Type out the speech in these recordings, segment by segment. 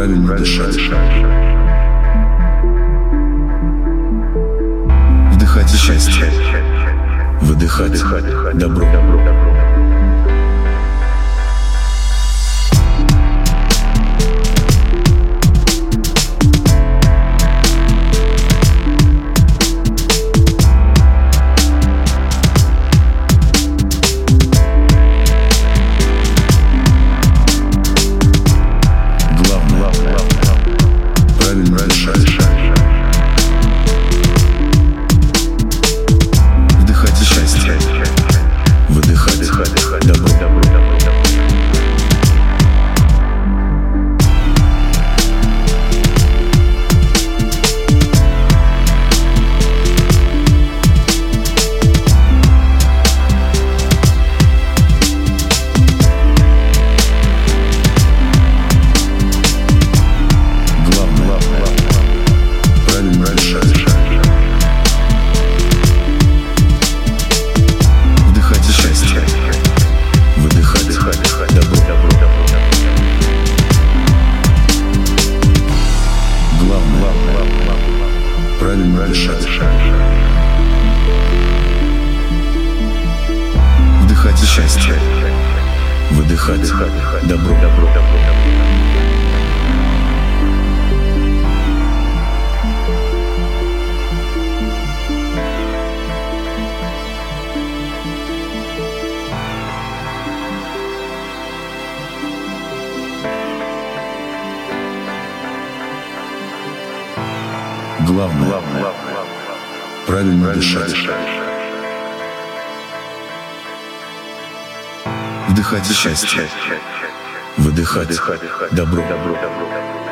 Правильно дышать. Вдыхать счастье. Выдыхать добро. Счастье. Выдыхать добро. Главное – правильно дышать. Вдыхать счастье. Выдыхать добро. Главное –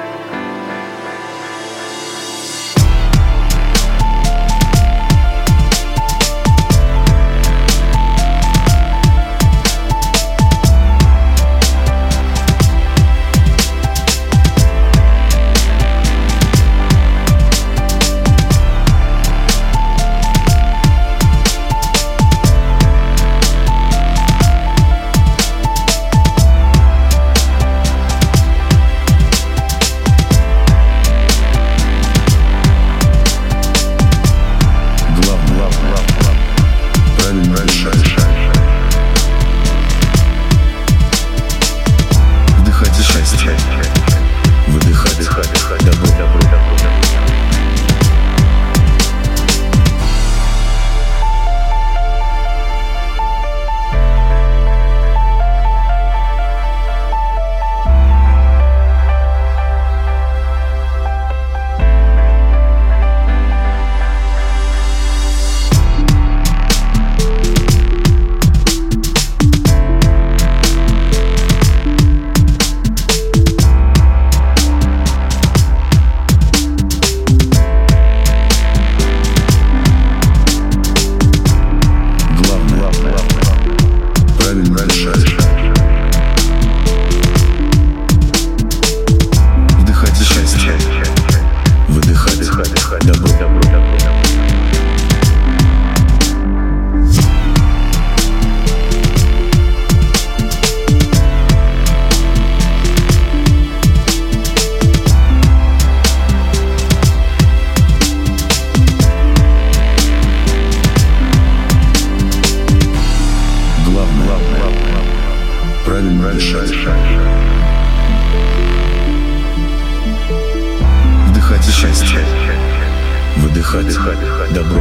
дышать. Вдыхать счастье. Выдыхать добро.